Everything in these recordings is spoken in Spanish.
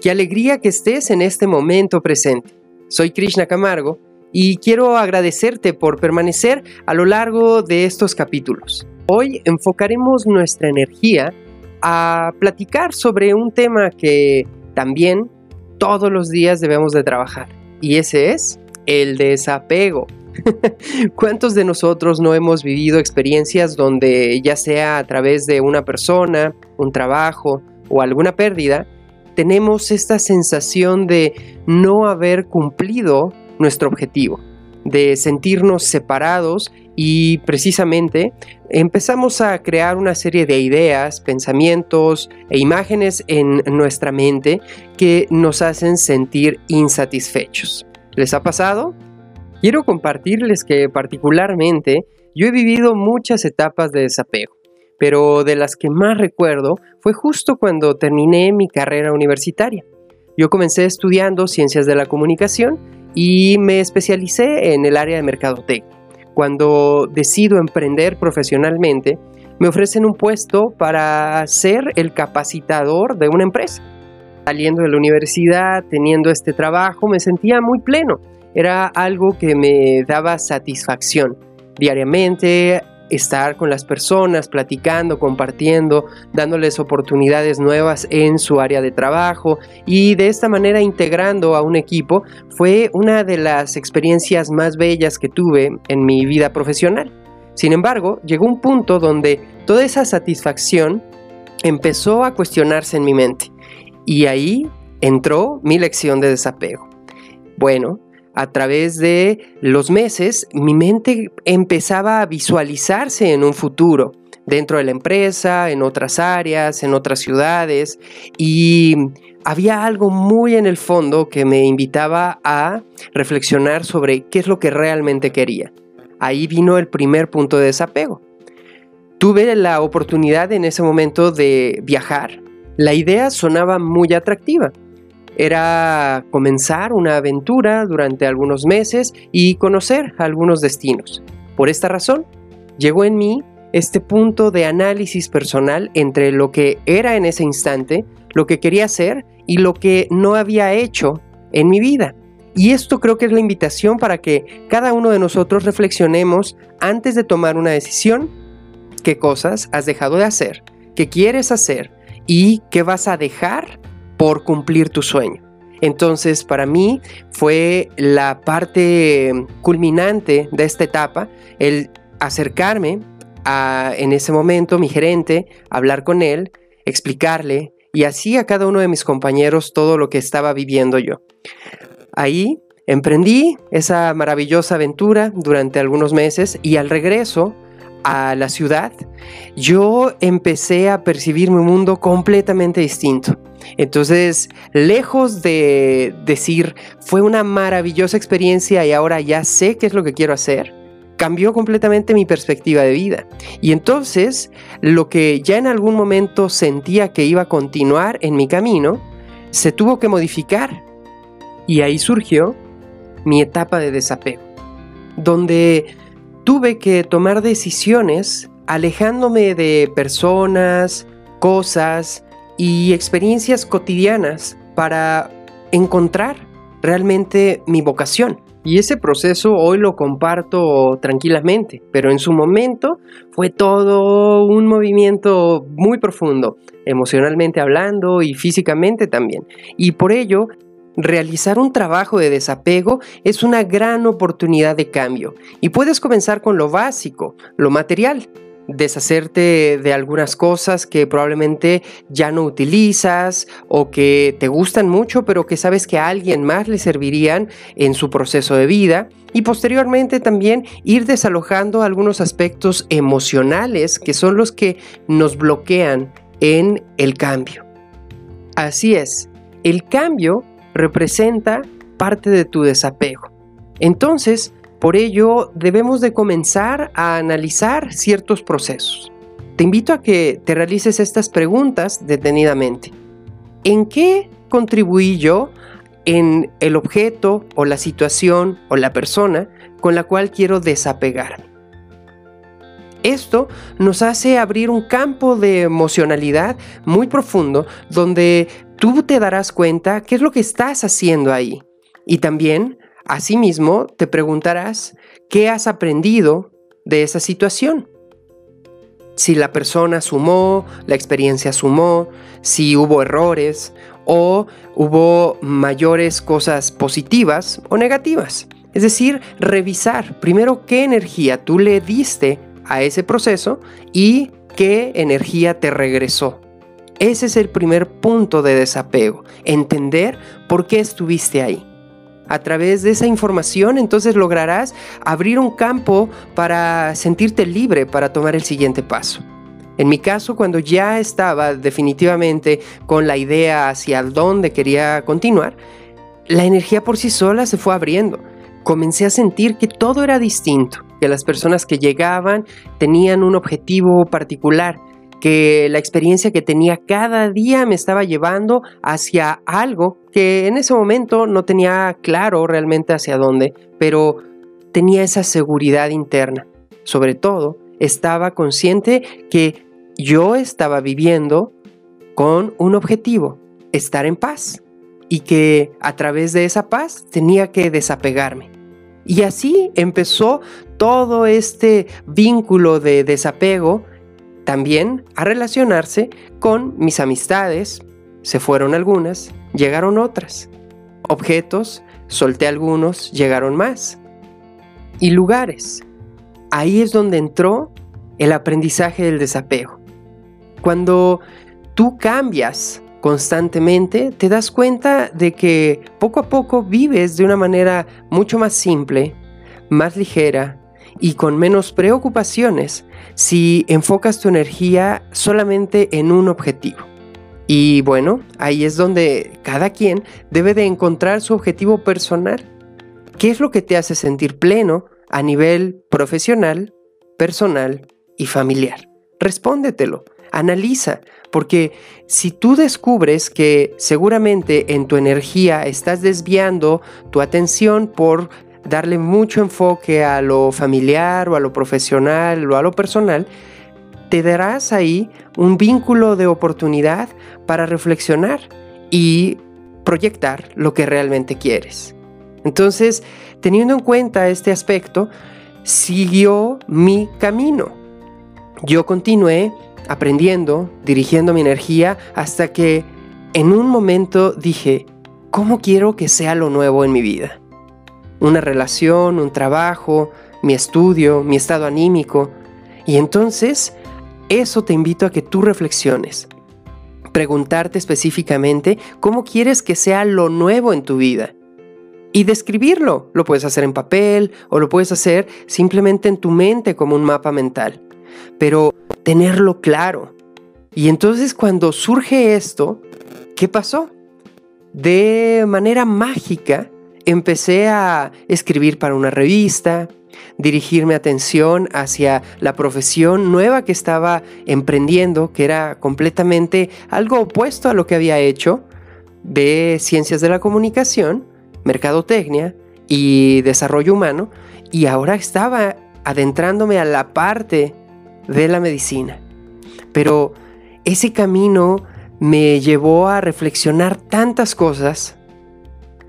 Qué alegría que estés en este momento presente. Soy Krishna Camargo y quiero agradecerte por permanecer a lo largo de estos capítulos. Hoy enfocaremos nuestra energía a platicar sobre un tema que también todos los días debemos de trabajar y ese es el desapego. ¿Cuántos de nosotros no hemos vivido experiencias donde ya sea a través de una persona, un trabajo o alguna pérdida, tenemos esta sensación de no haber cumplido nuestro objetivo, de sentirnos separados y precisamente empezamos a crear una serie de ideas, pensamientos e imágenes en nuestra mente que nos hacen sentir insatisfechos. ¿Les ha pasado? Quiero compartirles que particularmente yo he vivido muchas etapas de desapego pero de las que más recuerdo fue justo cuando terminé mi carrera universitaria. Yo comencé estudiando ciencias de la comunicación y me especialicé en el área de mercadotecnia. Cuando decido emprender profesionalmente, me ofrecen un puesto para ser el capacitador de una empresa. Saliendo de la universidad, teniendo este trabajo, me sentía muy pleno. Era algo que me daba satisfacción. Diariamente estar con las personas, platicando, compartiendo, dándoles oportunidades nuevas en su área de trabajo y de esta manera integrando a un equipo fue una de las experiencias más bellas que tuve en mi vida profesional. Sin embargo, llegó un punto donde toda esa satisfacción empezó a cuestionarse en mi mente y ahí entró mi lección de desapego. Bueno, a través de los meses, mi mente empezaba a visualizarse en un futuro, dentro de la empresa, en otras áreas, en otras ciudades, y había algo muy en el fondo que me invitaba a reflexionar sobre qué es lo que realmente quería. Ahí vino el primer punto de desapego. Tuve la oportunidad en ese momento de viajar. La idea sonaba muy atractiva era comenzar una aventura durante algunos meses y conocer algunos destinos. Por esta razón, llegó en mí este punto de análisis personal entre lo que era en ese instante, lo que quería hacer y lo que no había hecho en mi vida. Y esto creo que es la invitación para que cada uno de nosotros reflexionemos antes de tomar una decisión, qué cosas has dejado de hacer, qué quieres hacer y qué vas a dejar por cumplir tu sueño. Entonces, para mí fue la parte culminante de esta etapa el acercarme a, en ese momento, mi gerente, hablar con él, explicarle y así a cada uno de mis compañeros todo lo que estaba viviendo yo. Ahí emprendí esa maravillosa aventura durante algunos meses y al regreso a la ciudad, yo empecé a percibir mi mundo completamente distinto. Entonces, lejos de decir, fue una maravillosa experiencia y ahora ya sé qué es lo que quiero hacer, cambió completamente mi perspectiva de vida. Y entonces, lo que ya en algún momento sentía que iba a continuar en mi camino, se tuvo que modificar. Y ahí surgió mi etapa de desapego, donde tuve que tomar decisiones alejándome de personas, cosas, y experiencias cotidianas para encontrar realmente mi vocación. Y ese proceso hoy lo comparto tranquilamente, pero en su momento fue todo un movimiento muy profundo, emocionalmente hablando y físicamente también. Y por ello, realizar un trabajo de desapego es una gran oportunidad de cambio. Y puedes comenzar con lo básico, lo material deshacerte de algunas cosas que probablemente ya no utilizas o que te gustan mucho pero que sabes que a alguien más le servirían en su proceso de vida y posteriormente también ir desalojando algunos aspectos emocionales que son los que nos bloquean en el cambio. Así es, el cambio representa parte de tu desapego. Entonces, por ello, debemos de comenzar a analizar ciertos procesos. Te invito a que te realices estas preguntas detenidamente. ¿En qué contribuí yo en el objeto o la situación o la persona con la cual quiero desapegarme? Esto nos hace abrir un campo de emocionalidad muy profundo donde tú te darás cuenta qué es lo que estás haciendo ahí. Y también, asimismo, te preguntarás qué has aprendido de esa situación. Si la persona sumó, la experiencia sumó, si hubo errores o hubo mayores cosas positivas o negativas. Es decir, revisar primero qué energía tú le diste a ese proceso y qué energía te regresó. Ese es el primer punto de desapego, entender por qué estuviste ahí. A través de esa información entonces lograrás abrir un campo para sentirte libre para tomar el siguiente paso. En mi caso, cuando ya estaba definitivamente con la idea hacia dónde quería continuar, la energía por sí sola se fue abriendo comencé a sentir que todo era distinto, que las personas que llegaban tenían un objetivo particular, que la experiencia que tenía cada día me estaba llevando hacia algo que en ese momento no tenía claro realmente hacia dónde, pero tenía esa seguridad interna. Sobre todo, estaba consciente que yo estaba viviendo con un objetivo, estar en paz y que a través de esa paz tenía que desapegarme. Y así empezó todo este vínculo de desapego también a relacionarse con mis amistades. Se fueron algunas, llegaron otras. Objetos, solté algunos, llegaron más. Y lugares. Ahí es donde entró el aprendizaje del desapego. Cuando tú cambias constantemente, te das cuenta de que poco a poco vives de una manera mucho más simple, más ligera y con menos preocupaciones si enfocas tu energía solamente en un objetivo. Y bueno, ahí es donde cada quien debe de encontrar su objetivo personal. ¿Qué es lo que te hace sentir pleno a nivel profesional, personal y familiar? Respóndetelo, analiza, porque si tú descubres que seguramente en tu energía estás desviando tu atención por darle mucho enfoque a lo familiar o a lo profesional o a lo personal, te darás ahí un vínculo de oportunidad para reflexionar y proyectar lo que realmente quieres. Entonces, teniendo en cuenta este aspecto, siguió mi camino. Yo continué aprendiendo, dirigiendo mi energía, hasta que en un momento dije, ¿cómo quiero que sea lo nuevo en mi vida? Una relación, un trabajo, mi estudio, mi estado anímico. Y entonces, eso te invito a que tú reflexiones. Preguntarte específicamente cómo quieres que sea lo nuevo en tu vida. Y describirlo. Lo puedes hacer en papel o lo puedes hacer simplemente en tu mente como un mapa mental pero tenerlo claro. Y entonces cuando surge esto, ¿qué pasó? De manera mágica empecé a escribir para una revista, dirigir mi atención hacia la profesión nueva que estaba emprendiendo, que era completamente algo opuesto a lo que había hecho de ciencias de la comunicación, mercadotecnia y desarrollo humano, y ahora estaba adentrándome a la parte de la medicina. Pero ese camino me llevó a reflexionar tantas cosas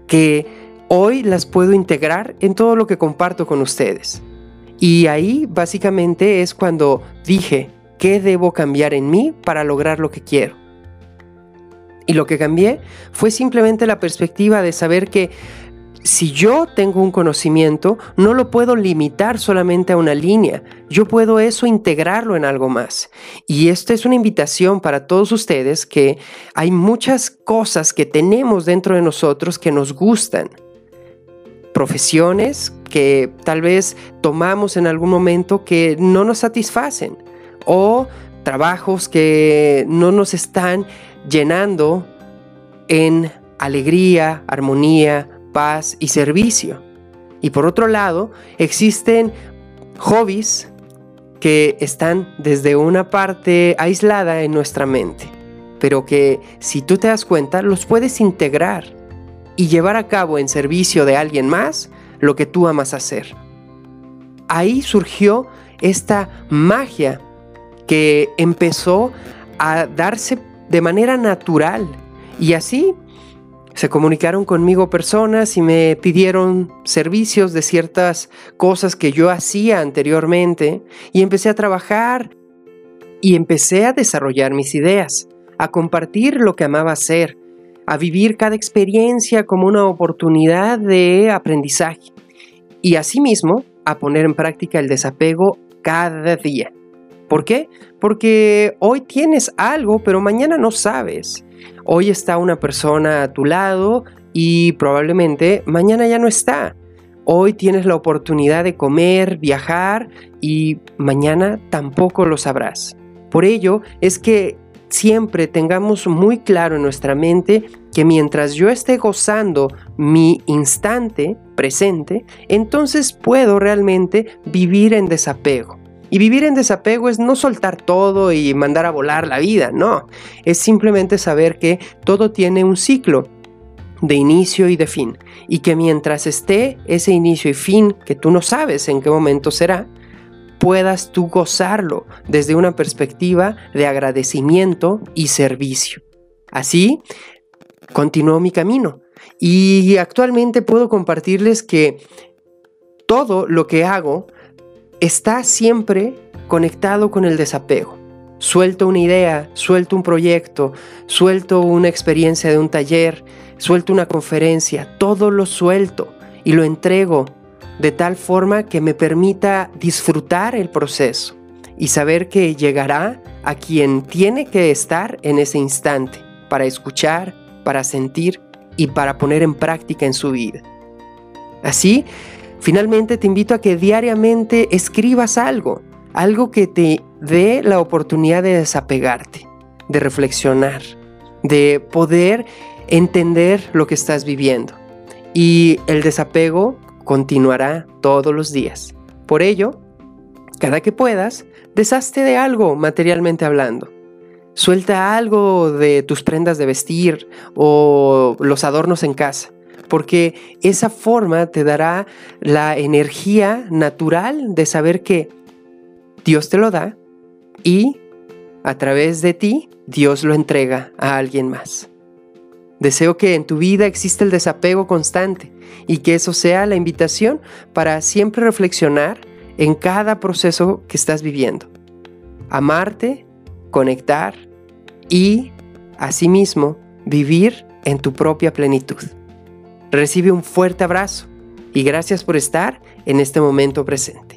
que hoy las puedo integrar en todo lo que comparto con ustedes. Y ahí básicamente es cuando dije, ¿qué debo cambiar en mí para lograr lo que quiero? Y lo que cambié fue simplemente la perspectiva de saber que si yo tengo un conocimiento, no lo puedo limitar solamente a una línea, yo puedo eso integrarlo en algo más. Y esta es una invitación para todos ustedes que hay muchas cosas que tenemos dentro de nosotros que nos gustan. Profesiones que tal vez tomamos en algún momento que no nos satisfacen o trabajos que no nos están llenando en alegría, armonía, paz y servicio. Y por otro lado, existen hobbies que están desde una parte aislada en nuestra mente, pero que si tú te das cuenta los puedes integrar y llevar a cabo en servicio de alguien más lo que tú amas hacer. Ahí surgió esta magia que empezó a darse de manera natural Y así se comunicaron conmigo personas y me pidieron servicios de ciertas cosas que yo hacía anteriormente y empecé a trabajar y empecé a desarrollar mis ideas, a compartir lo que amaba hacer, a vivir cada experiencia como una oportunidad de aprendizaje y asimismo a poner en práctica el desapego cada día. ¿Por qué? Porque hoy tienes algo, pero mañana no sabes. Hoy está una persona a tu lado y probablemente mañana ya no está. Hoy tienes la oportunidad de comer, viajar y mañana tampoco lo sabrás. Por ello es que siempre tengamos muy claro en nuestra mente que mientras yo esté gozando mi instante presente, entonces puedo realmente vivir en desapego. Y vivir en desapego es no soltar todo y mandar a volar la vida, no. Es simplemente saber que todo tiene un ciclo de inicio y de fin. Y que mientras esté ese inicio y fin, que tú no sabes en qué momento será, puedas tú gozarlo desde una perspectiva de agradecimiento y servicio. Así, continuó mi camino. Y actualmente puedo compartirles que todo lo que hago está siempre conectado con el desapego. Suelto una idea, suelto un proyecto, suelto una experiencia de un taller, suelto una conferencia, todo lo suelto y lo entrego de tal forma que me permita disfrutar el proceso y saber que llegará a quien tiene que estar en ese instante para escuchar, para sentir y para poner en práctica en su vida. Así, Finalmente te invito a que diariamente escribas algo, algo que te dé la oportunidad de desapegarte, de reflexionar, de poder entender lo que estás viviendo. Y el desapego continuará todos los días. Por ello, cada que puedas, deshazte de algo materialmente hablando. Suelta algo de tus prendas de vestir o los adornos en casa porque esa forma te dará la energía natural de saber que Dios te lo da y a través de ti Dios lo entrega a alguien más. Deseo que en tu vida exista el desapego constante y que eso sea la invitación para siempre reflexionar en cada proceso que estás viviendo. Amarte, conectar y, asimismo, vivir en tu propia plenitud. Recibe un fuerte abrazo y gracias por estar en este momento presente.